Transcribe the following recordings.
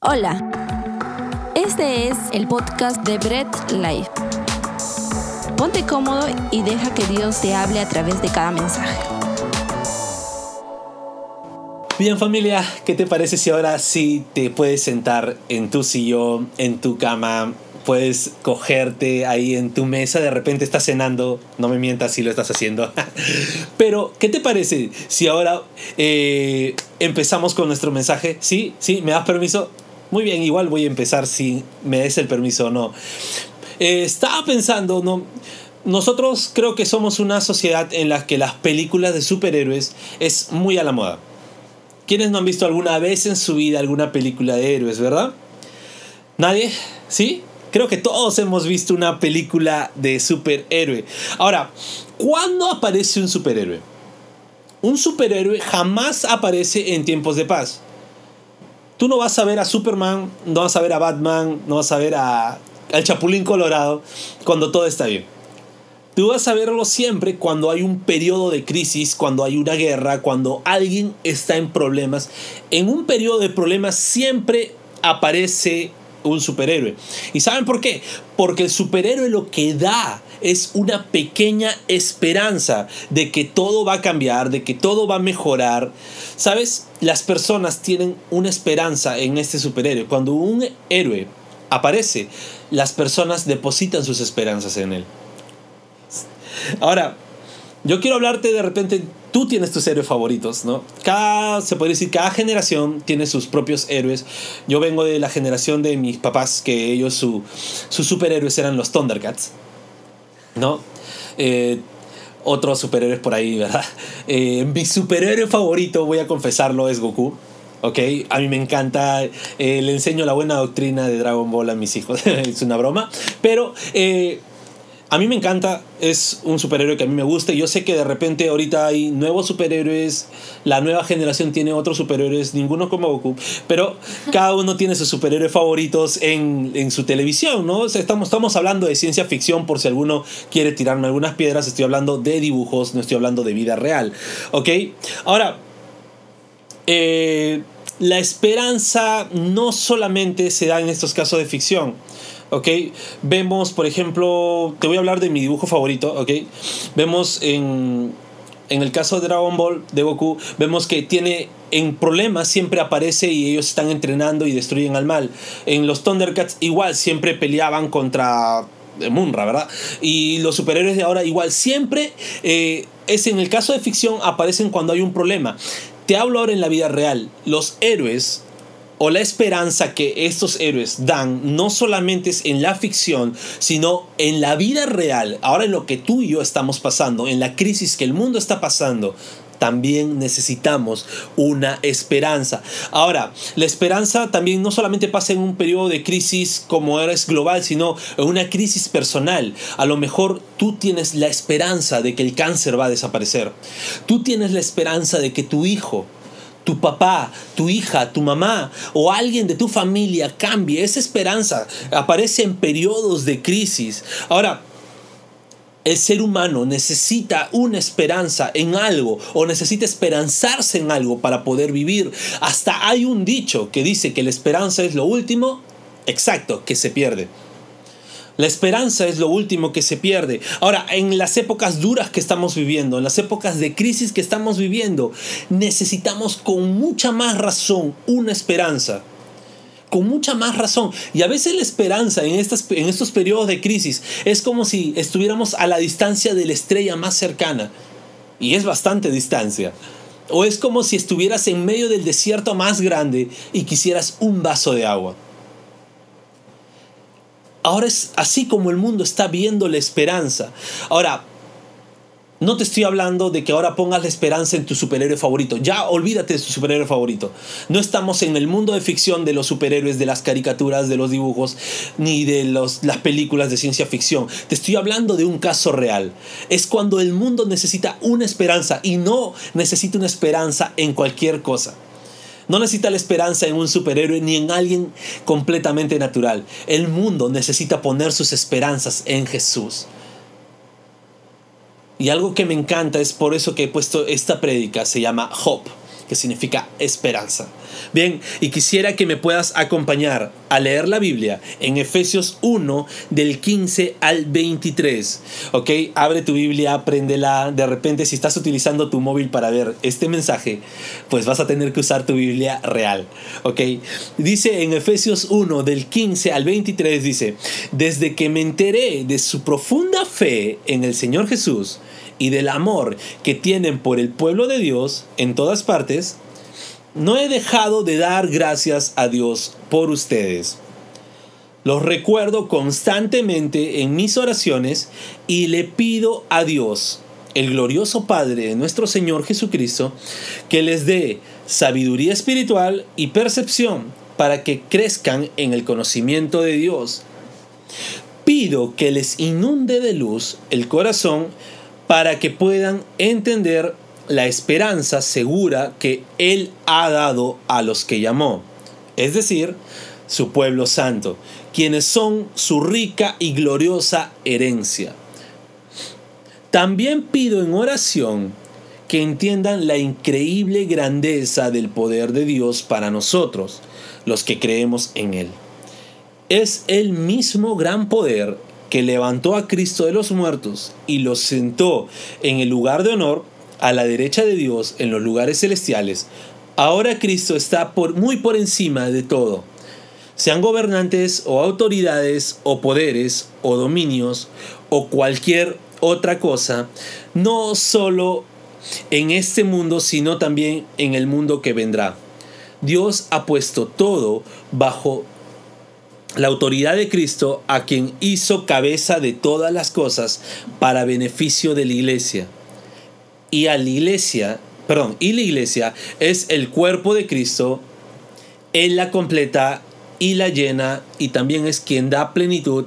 Hola, este es el podcast de Bread Life. Ponte cómodo y deja que Dios te hable a través de cada mensaje. Bien familia, ¿qué te parece si ahora sí te puedes sentar en tu sillón, en tu cama, puedes cogerte ahí en tu mesa, de repente estás cenando, no me mientas si lo estás haciendo. Pero, ¿qué te parece si ahora eh, empezamos con nuestro mensaje? ¿Sí? ¿Sí? ¿Me das permiso? Muy bien, igual voy a empezar si me des el permiso o no. Eh, estaba pensando, ¿no? Nosotros creo que somos una sociedad en la que las películas de superhéroes es muy a la moda. ¿Quiénes no han visto alguna vez en su vida alguna película de héroes, verdad? ¿Nadie? ¿Sí? Creo que todos hemos visto una película de superhéroe. Ahora, ¿cuándo aparece un superhéroe? Un superhéroe jamás aparece en tiempos de paz. Tú no vas a ver a Superman, no vas a ver a Batman, no vas a ver a, al Chapulín Colorado cuando todo está bien. Tú vas a verlo siempre cuando hay un periodo de crisis, cuando hay una guerra, cuando alguien está en problemas. En un periodo de problemas siempre aparece un superhéroe. ¿Y saben por qué? Porque el superhéroe lo que da es una pequeña esperanza de que todo va a cambiar, de que todo va a mejorar. ¿Sabes? Las personas tienen una esperanza en este superhéroe. Cuando un héroe aparece, las personas depositan sus esperanzas en él. Ahora, yo quiero hablarte de repente, tú tienes tus héroes favoritos, ¿no? Cada, se puede decir, cada generación tiene sus propios héroes. Yo vengo de la generación de mis papás, que ellos, su, sus superhéroes eran los Thundercats, ¿no? Eh, otros superhéroes por ahí, ¿verdad? Eh, mi superhéroe favorito, voy a confesarlo, es Goku. ¿ok? A mí me encanta, eh, le enseño la buena doctrina de Dragon Ball a mis hijos, es una broma, pero eh, a mí me encanta, es un superhéroe que a mí me gusta. Yo sé que de repente ahorita hay nuevos superhéroes, la nueva generación tiene otros superhéroes, ninguno como Goku, pero cada uno tiene sus superhéroes favoritos en, en su televisión, ¿no? estamos, estamos hablando de ciencia ficción por si alguno quiere tirarme algunas piedras, estoy hablando de dibujos, no estoy hablando de vida real, ¿ok? Ahora, eh, la esperanza no solamente se da en estos casos de ficción. ¿Ok? Vemos, por ejemplo, te voy a hablar de mi dibujo favorito, ¿ok? Vemos en, en el caso de Dragon Ball, de Goku, vemos que tiene en problemas siempre aparece y ellos están entrenando y destruyen al mal. En los Thundercats igual siempre peleaban contra Munra, ¿verdad? Y los superhéroes de ahora igual siempre eh, es en el caso de ficción aparecen cuando hay un problema. Te hablo ahora en la vida real. Los héroes o la esperanza que estos héroes dan no solamente es en la ficción, sino en la vida real, ahora en lo que tú y yo estamos pasando, en la crisis que el mundo está pasando, también necesitamos una esperanza. Ahora, la esperanza también no solamente pasa en un periodo de crisis como es global, sino en una crisis personal. A lo mejor tú tienes la esperanza de que el cáncer va a desaparecer. Tú tienes la esperanza de que tu hijo tu papá, tu hija, tu mamá o alguien de tu familia cambie. Esa esperanza aparece en periodos de crisis. Ahora, el ser humano necesita una esperanza en algo o necesita esperanzarse en algo para poder vivir. Hasta hay un dicho que dice que la esperanza es lo último, exacto, que se pierde. La esperanza es lo último que se pierde. Ahora, en las épocas duras que estamos viviendo, en las épocas de crisis que estamos viviendo, necesitamos con mucha más razón una esperanza. Con mucha más razón. Y a veces la esperanza en, estas, en estos periodos de crisis es como si estuviéramos a la distancia de la estrella más cercana. Y es bastante distancia. O es como si estuvieras en medio del desierto más grande y quisieras un vaso de agua. Ahora es así como el mundo está viendo la esperanza. Ahora, no te estoy hablando de que ahora pongas la esperanza en tu superhéroe favorito. Ya olvídate de tu superhéroe favorito. No estamos en el mundo de ficción de los superhéroes, de las caricaturas, de los dibujos, ni de los, las películas de ciencia ficción. Te estoy hablando de un caso real. Es cuando el mundo necesita una esperanza y no necesita una esperanza en cualquier cosa. No necesita la esperanza en un superhéroe ni en alguien completamente natural. El mundo necesita poner sus esperanzas en Jesús. Y algo que me encanta es por eso que he puesto esta prédica, se llama Hope. Que significa esperanza. Bien, y quisiera que me puedas acompañar a leer la Biblia en Efesios 1 del 15 al 23. ¿Ok? Abre tu Biblia, apréndela. De repente, si estás utilizando tu móvil para ver este mensaje, pues vas a tener que usar tu Biblia real. ¿Ok? Dice en Efesios 1 del 15 al 23, dice, desde que me enteré de su profunda fe en el Señor Jesús, y del amor que tienen por el pueblo de Dios en todas partes, no he dejado de dar gracias a Dios por ustedes. Los recuerdo constantemente en mis oraciones y le pido a Dios, el glorioso Padre de nuestro Señor Jesucristo, que les dé sabiduría espiritual y percepción para que crezcan en el conocimiento de Dios. Pido que les inunde de luz el corazón para que puedan entender la esperanza segura que Él ha dado a los que llamó, es decir, su pueblo santo, quienes son su rica y gloriosa herencia. También pido en oración que entiendan la increíble grandeza del poder de Dios para nosotros, los que creemos en Él. Es el mismo gran poder que levantó a Cristo de los muertos y lo sentó en el lugar de honor a la derecha de Dios en los lugares celestiales, ahora Cristo está por, muy por encima de todo. Sean gobernantes o autoridades o poderes o dominios o cualquier otra cosa, no solo en este mundo, sino también en el mundo que vendrá. Dios ha puesto todo bajo la autoridad de Cristo a quien hizo cabeza de todas las cosas para beneficio de la iglesia. Y a la iglesia, perdón, y la iglesia es el cuerpo de Cristo, Él la completa y la llena y también es quien da plenitud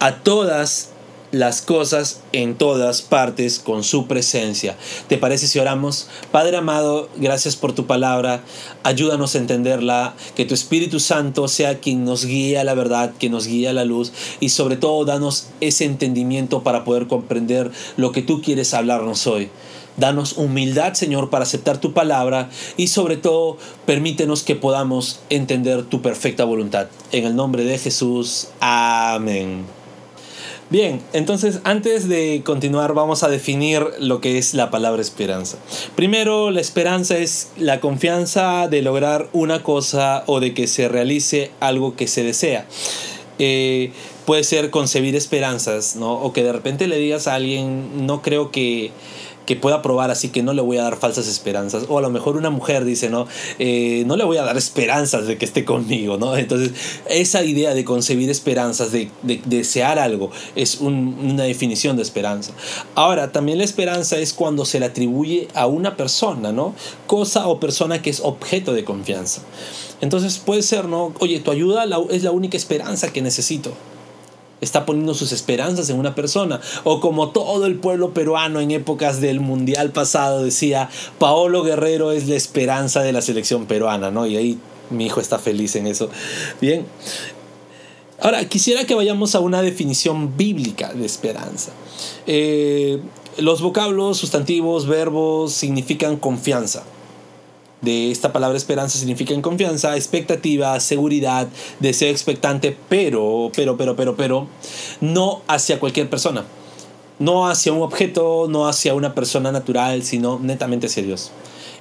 a todas las cosas en todas partes con su presencia. ¿Te parece si oramos? Padre amado, gracias por tu palabra. Ayúdanos a entenderla, que tu Espíritu Santo sea quien nos guíe a la verdad, que nos guíe a la luz y sobre todo danos ese entendimiento para poder comprender lo que tú quieres hablarnos hoy. Danos humildad, Señor, para aceptar tu palabra y sobre todo permítenos que podamos entender tu perfecta voluntad. En el nombre de Jesús. Amén. Bien, entonces antes de continuar vamos a definir lo que es la palabra esperanza. Primero, la esperanza es la confianza de lograr una cosa o de que se realice algo que se desea. Eh, puede ser concebir esperanzas, ¿no? O que de repente le digas a alguien, no creo que que pueda probar, así que no le voy a dar falsas esperanzas. O a lo mejor una mujer dice, ¿no? Eh, no le voy a dar esperanzas de que esté conmigo, ¿no? Entonces, esa idea de concebir esperanzas, de, desear algo, es una definición de esperanza. Ahora, también la esperanza es cuando se le atribuye a una persona, ¿no? Cosa o persona que es objeto de confianza. Entonces puede ser, ¿no? Oye, tu ayuda es la única esperanza que necesito está poniendo sus esperanzas en una persona. O como todo el pueblo peruano en épocas del mundial pasado decía, Paolo Guerrero es la esperanza de la selección peruana, ¿no? Y ahí mi hijo está feliz en eso. Bien. Ahora, quisiera que vayamos a una definición bíblica de esperanza. Eh, los vocablos, sustantivos, verbos significan confianza de esta palabra esperanza significa en confianza, expectativa, seguridad, deseo expectante, pero, pero, pero, pero, pero, no hacia cualquier persona. No hacia un objeto, no hacia una persona natural, sino netamente hacia Dios.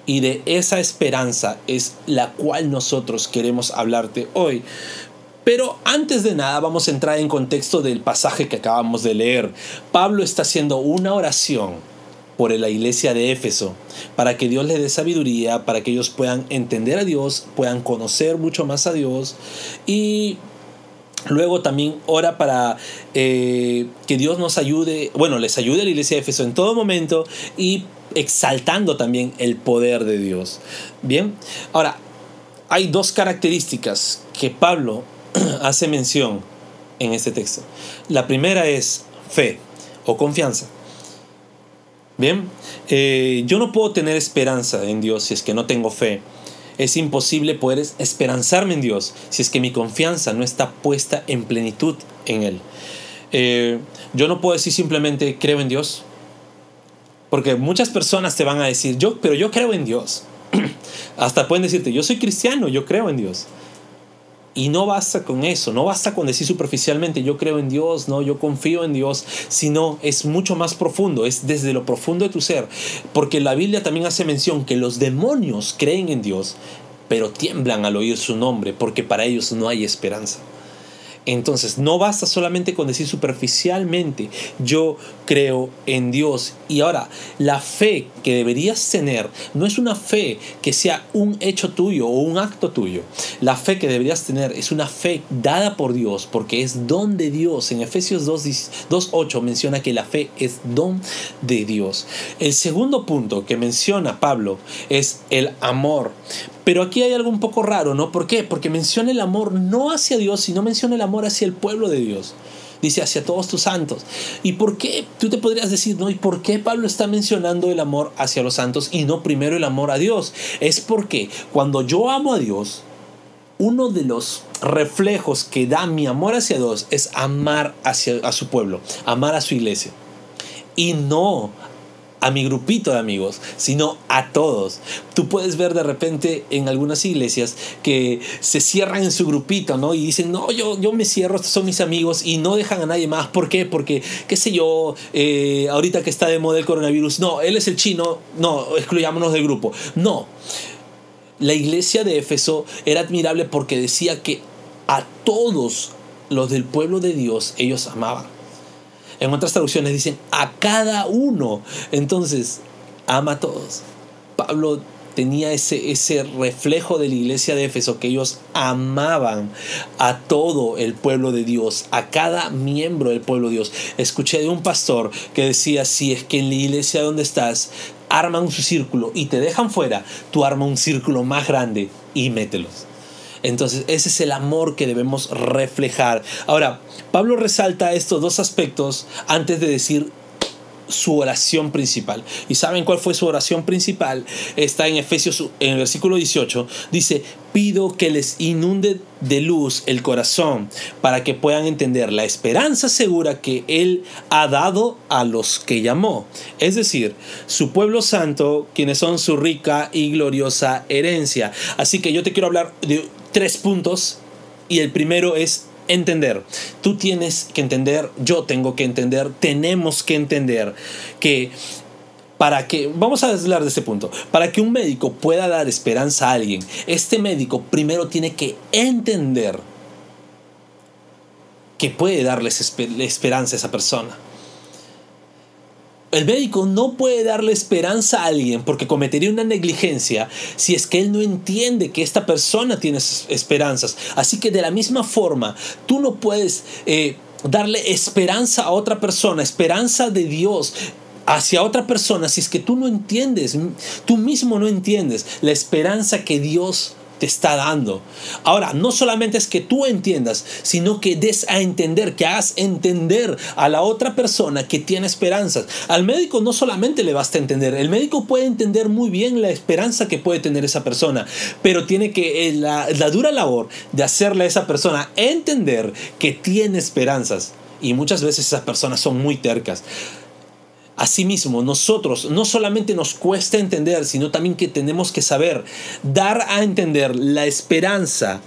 Y de esa esperanza es la cual nosotros queremos hablarte hoy. Pero antes de nada vamos a entrar en contexto del pasaje que acabamos de leer. Pablo está haciendo una oración por la iglesia de Éfeso, para que Dios les dé sabiduría, para que ellos puedan entender a Dios, puedan conocer mucho más a Dios y Luego también ora para eh, que Dios nos ayude, bueno, les ayude a la iglesia de Éfeso en todo momento y exaltando también el poder de Dios. Bien, ahora, hay dos características que Pablo hace mención en este texto. La primera es fe o confianza. Bien, eh, yo no puedo tener esperanza en Dios si es que no tengo fe. Es imposible poder esperanzarme en Dios si es que mi confianza no está puesta en plenitud en Él. Eh, yo no puedo decir simplemente creo en Dios, porque muchas personas te van a decir, yo, pero yo creo en Dios. Hasta pueden decirte, yo soy cristiano, yo creo en Dios. Y no basta con eso, no basta con decir superficialmente yo creo en Dios, no, yo confío en Dios, sino es mucho más profundo, es desde lo profundo de tu ser. Porque la Biblia también hace mención que los demonios creen en Dios, pero tiemblan al oír su nombre, porque para ellos no hay esperanza. Entonces, no basta solamente con decir superficialmente, yo creo en Dios. Y ahora, la fe que deberías tener no es una fe que sea un hecho tuyo o un acto tuyo. La fe que deberías tener es una fe dada por Dios, porque es don de Dios. En Efesios 2.8 menciona que la fe es don de Dios. El segundo punto que menciona Pablo es el amor. Pero aquí hay algo un poco raro, ¿no? ¿Por qué? Porque menciona el amor no hacia Dios, sino menciona el amor hacia el pueblo de Dios. Dice hacia todos tus santos. ¿Y por qué? Tú te podrías decir, ¿no? ¿Y por qué Pablo está mencionando el amor hacia los santos y no primero el amor a Dios? Es porque cuando yo amo a Dios, uno de los reflejos que da mi amor hacia Dios es amar hacia, a su pueblo, amar a su iglesia. Y no a mi grupito de amigos, sino a todos. Tú puedes ver de repente en algunas iglesias que se cierran en su grupito, ¿no? Y dicen, no, yo, yo me cierro, estos son mis amigos y no dejan a nadie más. ¿Por qué? Porque, qué sé yo, eh, ahorita que está de moda el coronavirus, no, él es el chino, no, excluyámonos del grupo. No. La iglesia de Éfeso era admirable porque decía que a todos los del pueblo de Dios ellos amaban. En otras traducciones dicen a cada uno. Entonces, ama a todos. Pablo tenía ese, ese reflejo de la iglesia de Éfeso, que ellos amaban a todo el pueblo de Dios, a cada miembro del pueblo de Dios. Escuché de un pastor que decía, si es que en la iglesia donde estás arman su círculo y te dejan fuera, tú arma un círculo más grande y mételos. Entonces, ese es el amor que debemos reflejar. Ahora, Pablo resalta estos dos aspectos antes de decir su oración principal. ¿Y saben cuál fue su oración principal? Está en Efesios, en el versículo 18. Dice, pido que les inunde de luz el corazón para que puedan entender la esperanza segura que Él ha dado a los que llamó. Es decir, su pueblo santo, quienes son su rica y gloriosa herencia. Así que yo te quiero hablar de tres puntos y el primero es entender. Tú tienes que entender, yo tengo que entender, tenemos que entender que para que, vamos a hablar de este punto, para que un médico pueda dar esperanza a alguien, este médico primero tiene que entender que puede darles esperanza a esa persona. El médico no puede darle esperanza a alguien porque cometería una negligencia si es que él no entiende que esta persona tiene esperanzas. Así que de la misma forma, tú no puedes eh, darle esperanza a otra persona, esperanza de Dios hacia otra persona si es que tú no entiendes, tú mismo no entiendes la esperanza que Dios te está dando. Ahora, no solamente es que tú entiendas, sino que des a entender, que hagas entender a la otra persona que tiene esperanzas. Al médico no solamente le basta entender, el médico puede entender muy bien la esperanza que puede tener esa persona, pero tiene que eh, la, la dura labor de hacerle a esa persona entender que tiene esperanzas. Y muchas veces esas personas son muy tercas. Asimismo, nosotros no solamente nos cuesta entender, sino también que tenemos que saber dar a entender la esperanza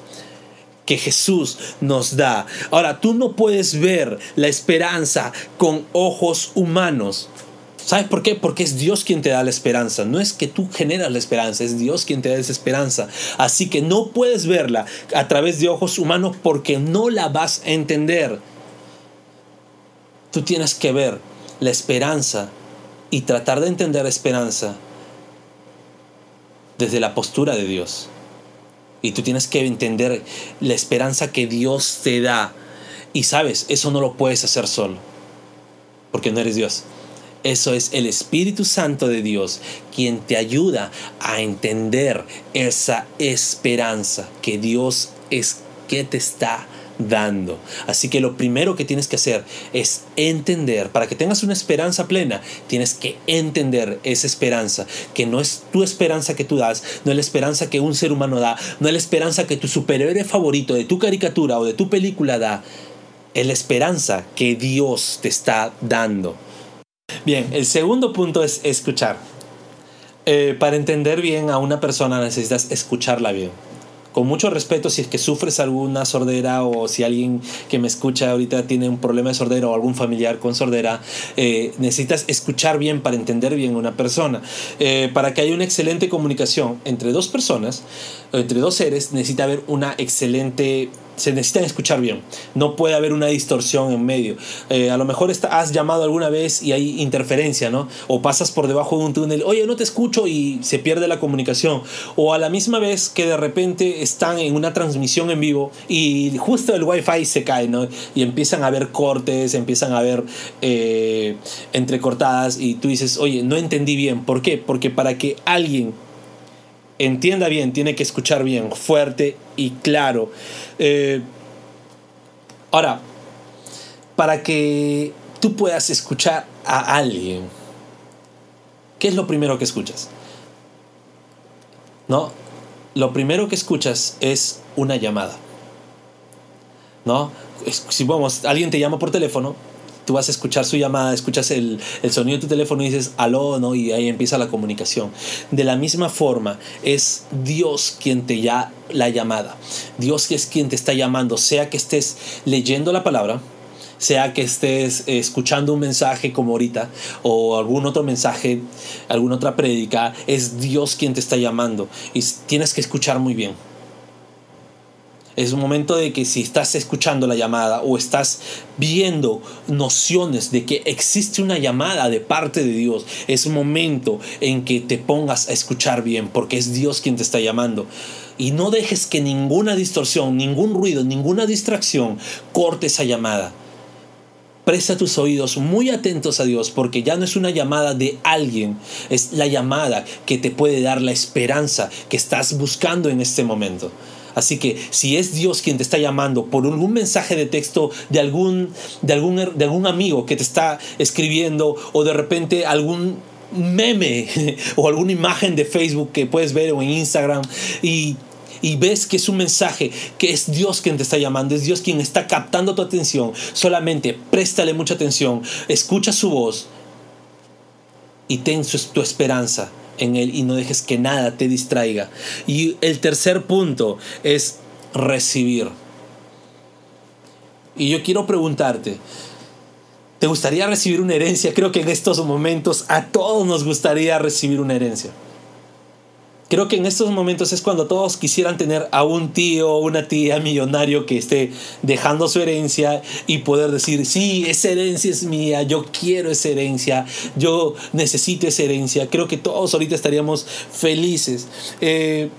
que Jesús nos da. Ahora, tú no puedes ver la esperanza con ojos humanos. ¿Sabes por qué? Porque es Dios quien te da la esperanza. No es que tú generas la esperanza, es Dios quien te da esa esperanza. Así que no puedes verla a través de ojos humanos porque no la vas a entender. Tú tienes que ver la esperanza y tratar de entender la esperanza desde la postura de Dios. Y tú tienes que entender la esperanza que Dios te da. Y sabes, eso no lo puedes hacer solo, porque no eres Dios. Eso es el Espíritu Santo de Dios quien te ayuda a entender esa esperanza que Dios es que te está. Así que lo primero que tienes que hacer es entender, para que tengas una esperanza plena, tienes que entender esa esperanza, que no es tu esperanza que tú das, no es la esperanza que un ser humano da, no es la esperanza que tu superhéroe favorito de tu caricatura o de tu película da, es la esperanza que Dios te está dando. Bien, el segundo punto es escuchar. Eh, para entender bien a una persona necesitas escucharla bien con mucho respeto, si es que sufres alguna sordera o si alguien que me escucha ahorita tiene un problema de sordera o algún familiar con sordera, eh, necesitas escuchar bien para entender bien a una persona. Eh, para que haya una excelente comunicación entre dos personas, entre dos seres, necesita haber una excelente se necesitan escuchar bien. No puede haber una distorsión en medio. Eh, a lo mejor has llamado alguna vez y hay interferencia, ¿no? O pasas por debajo de un túnel, oye, no te escucho y se pierde la comunicación. O a la misma vez que de repente están en una transmisión en vivo y justo el wifi se cae, ¿no? Y empiezan a haber cortes, empiezan a haber eh, entrecortadas y tú dices, oye, no entendí bien. ¿Por qué? Porque para que alguien entienda bien, tiene que escuchar bien, fuerte y claro. Eh, ahora, para que tú puedas escuchar a alguien, ¿qué es lo primero que escuchas? ¿No? Lo primero que escuchas es una llamada. ¿No? Si vamos, alguien te llama por teléfono, tú vas a escuchar su llamada, escuchas el, sonido de tu teléfono y dices, aló, ¿no? Y ahí empieza la comunicación. De la misma forma, es Dios quien te ya la llamada. Dios es quien te está llamando, sea que estés leyendo la palabra, sea que estés escuchando un mensaje como ahorita o algún otro mensaje, alguna otra prédica, es Dios quien te está llamando y tienes que escuchar muy bien. Es un momento de que si estás escuchando la llamada o estás viendo nociones de que existe una llamada de parte de Dios, es un momento en que te pongas a escuchar bien, porque es Dios quien te está llamando. Y no dejes que ninguna distorsión, ningún ruido, ninguna distracción corte esa llamada. Presta tus oídos muy atentos a Dios porque ya no es una llamada de alguien, es la llamada que te puede dar la esperanza que estás buscando en este momento. Así que si es Dios quien te está llamando por algún mensaje de texto de algún, de algún, de algún amigo que te está escribiendo o de repente algún meme o alguna imagen de Facebook que puedes ver o en Instagram y y ves que es un mensaje, que es Dios quien te está llamando, es Dios quien está captando tu atención, solamente préstale mucha atención, escucha su voz y ten tu esperanza en Él y no dejes que nada te distraiga. Y el tercer punto es recibir. Y yo quiero preguntarte, ¿te gustaría recibir una herencia? Creo que en estos momentos a todos nos gustaría recibir una herencia. Creo que en estos momentos es cuando todos quisieran tener a un tío o una tía millonario que esté dejando su herencia y poder decir, sí, esa herencia es mía, yo quiero esa herencia, yo necesito esa herencia. Creo que todos ahorita estaríamos felices. Eh,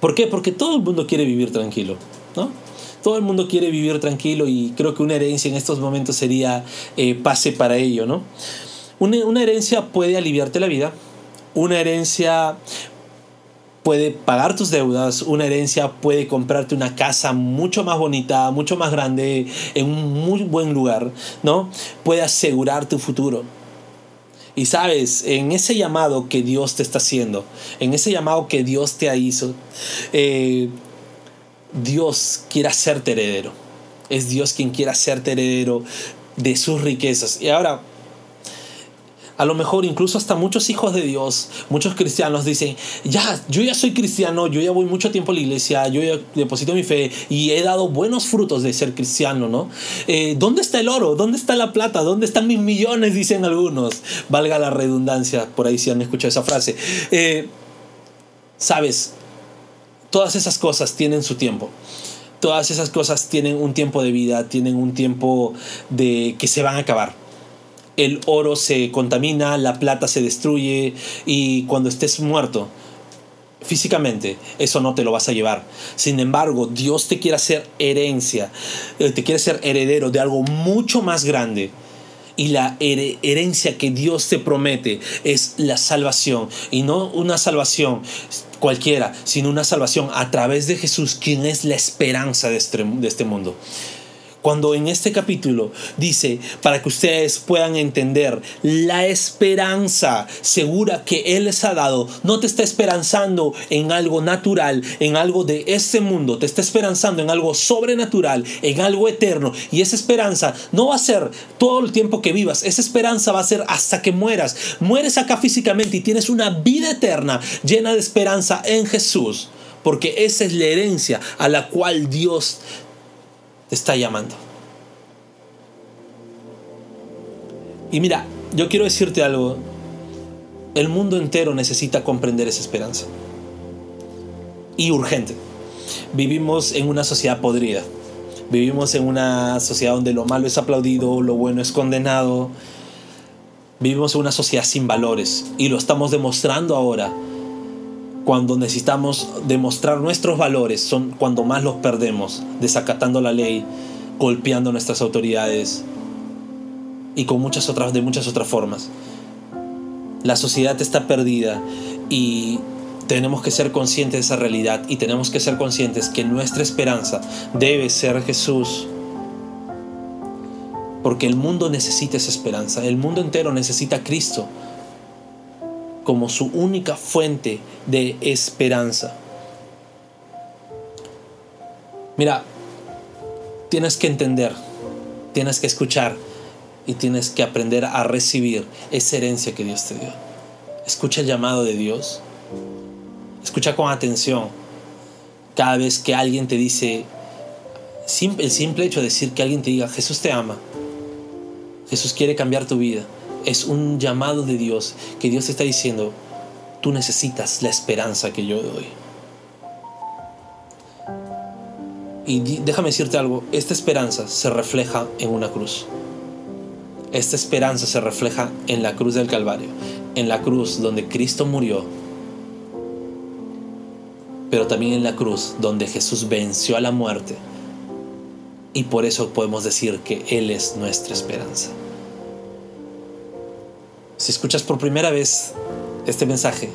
¿Por qué? Porque todo el mundo quiere vivir tranquilo, ¿no? Todo el mundo quiere vivir tranquilo y creo que una herencia en estos momentos sería eh, pase para ello, ¿no? Una, una herencia puede aliviarte la vida, una herencia puede pagar tus deudas, una herencia puede comprarte una casa mucho más bonita, mucho más grande, en un muy buen lugar, ¿no? Puede asegurar tu futuro. Y sabes, en ese llamado que Dios te está haciendo, en ese llamado que Dios te hizo, eh, Dios quiere hacerte heredero. Es Dios quien quiere hacerte heredero de sus riquezas. Y ahora, a lo mejor incluso hasta muchos hijos de Dios, muchos cristianos dicen, ya, yo ya soy cristiano, yo ya voy mucho tiempo a la iglesia, yo ya deposito mi fe y he dado buenos frutos de ser cristiano, ¿no? Eh, ¿Dónde está el oro? ¿Dónde está la plata? ¿Dónde están mis millones? Dicen algunos. Valga la redundancia, por ahí si han escuchado esa frase. Eh, Sabes, todas esas cosas tienen su tiempo todas esas cosas tienen un tiempo de vida, tienen un tiempo de que se van a acabar el oro se contamina, la plata se destruye y cuando estés muerto, físicamente, eso no te lo vas a llevar. Sin embargo, Dios te quiere hacer herencia, eh, te quiere ser heredero de algo mucho más grande. Y la herencia que Dios te promete es la salvación. Y no una salvación cualquiera, sino una salvación a través de Jesús, quien es la esperanza de este, de este mundo. Cuando en este capítulo dice, para que ustedes puedan entender la esperanza segura que Él les ha dado, no te está esperanzando en algo natural, en algo de este mundo, te está esperanzando en algo sobrenatural, en algo eterno. Y esa esperanza no va a ser todo el tiempo que vivas, esa esperanza va a ser hasta que mueras. Mueres acá físicamente y tienes una vida eterna llena de esperanza en Jesús, porque esa es la herencia a la cual Dios está llamando. Y mira, yo quiero decirte algo. El mundo entero necesita comprender esa esperanza. Y urgente. Vivimos en una sociedad podrida. Vivimos en una sociedad donde lo malo es aplaudido, lo bueno es condenado. Vivimos en una sociedad sin valores. Y lo estamos demostrando ahora. Cuando necesitamos demostrar nuestros valores son cuando más los perdemos, desacatando la ley, golpeando nuestras autoridades y con muchas otras de muchas otras formas. La sociedad está perdida y tenemos que ser conscientes de esa realidad y tenemos que ser conscientes que nuestra esperanza debe ser Jesús. Porque el mundo necesita esa esperanza, el mundo entero necesita a Cristo como su única fuente de esperanza. Mira, tienes que entender, tienes que escuchar y tienes que aprender a recibir esa herencia que Dios te dio. Escucha el llamado de Dios. Escucha con atención. Cada vez que alguien te dice, el simple hecho de decir que alguien te diga, Jesús te ama, Jesús quiere cambiar tu vida es un llamado de Dios que Dios está diciendo, tú necesitas la esperanza que yo doy. Y déjame decirte algo, esta esperanza se refleja en una cruz. Esta esperanza se refleja en la cruz del Calvario, en la cruz donde Cristo murió, pero también en la cruz donde Jesús venció a la muerte. Y por eso podemos decir que Él es nuestra esperanza. Si escuchas por primera vez este mensaje,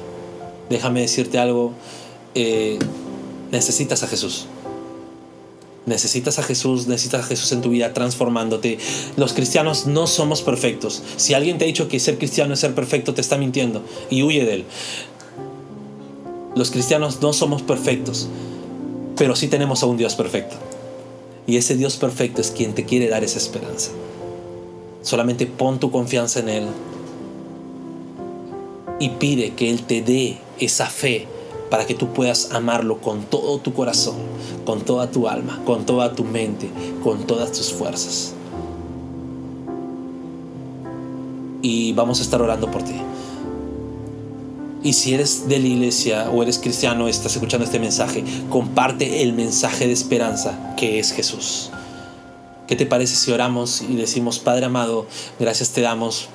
déjame decirte algo, eh, necesitas a Jesús. Necesitas a Jesús, necesitas a Jesús en tu vida transformándote. Los cristianos no somos perfectos. Si alguien te ha dicho que ser cristiano es ser perfecto, te está mintiendo y huye de él. Los cristianos no somos perfectos, pero sí tenemos a un Dios perfecto. Y ese Dios perfecto es quien te quiere dar esa esperanza. Solamente pon tu confianza en Él, y pide que Él te dé esa fe para que tú puedas amarlo con todo tu corazón, con toda tu alma, con toda tu mente, con todas tus fuerzas. Y vamos a estar orando por ti. Y si eres de la iglesia o eres cristiano, estás escuchando este mensaje, comparte el mensaje de esperanza que es Jesús. ¿Qué te parece si oramos y decimos, Padre amado, gracias te damos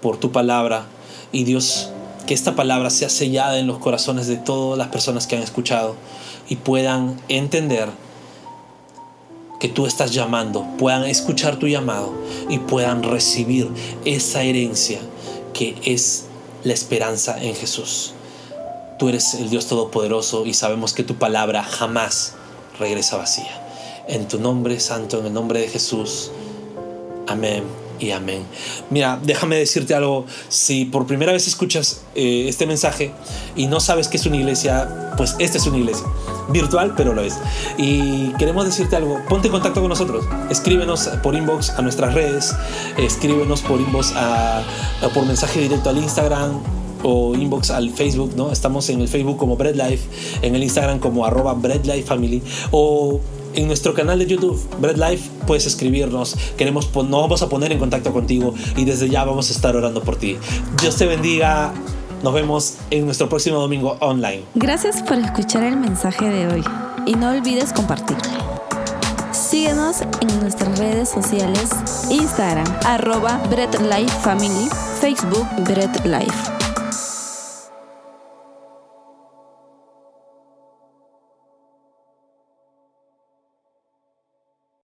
por tu palabra y Dios, que esta palabra sea sellada en los corazones de todas las personas que han escuchado y puedan entender que tú estás llamando, puedan escuchar tu llamado y puedan recibir esa herencia que es la esperanza en Jesús. Tú eres el Dios Todopoderoso y sabemos que tu palabra jamás regresa vacía. En tu nombre santo, en el nombre de Jesús. Amén y amén. Mira, déjame decirte algo. Si por primera vez escuchas eh, este mensaje y no sabes que es una iglesia, pues esta es una iglesia. Virtual, pero lo es. Y queremos decirte algo. Ponte en contacto con nosotros. Escríbenos por inbox a nuestras redes. Escríbenos por inbox a, por mensaje directo al Instagram o inbox al Facebook, ¿no? Estamos en el Facebook como Bread Life, en el Instagram como arroba Bread Life Family o en nuestro canal de YouTube, Bread Life, puedes escribirnos. Queremos, nos vamos a poner en contacto contigo y desde ya vamos a estar orando por ti. Dios te bendiga. Nos vemos en nuestro próximo domingo online. Gracias por escuchar el mensaje de hoy y no olvides compartirlo. Síguenos en nuestras redes sociales, Instagram, arroba Bread Life Family, Facebook Bread Life.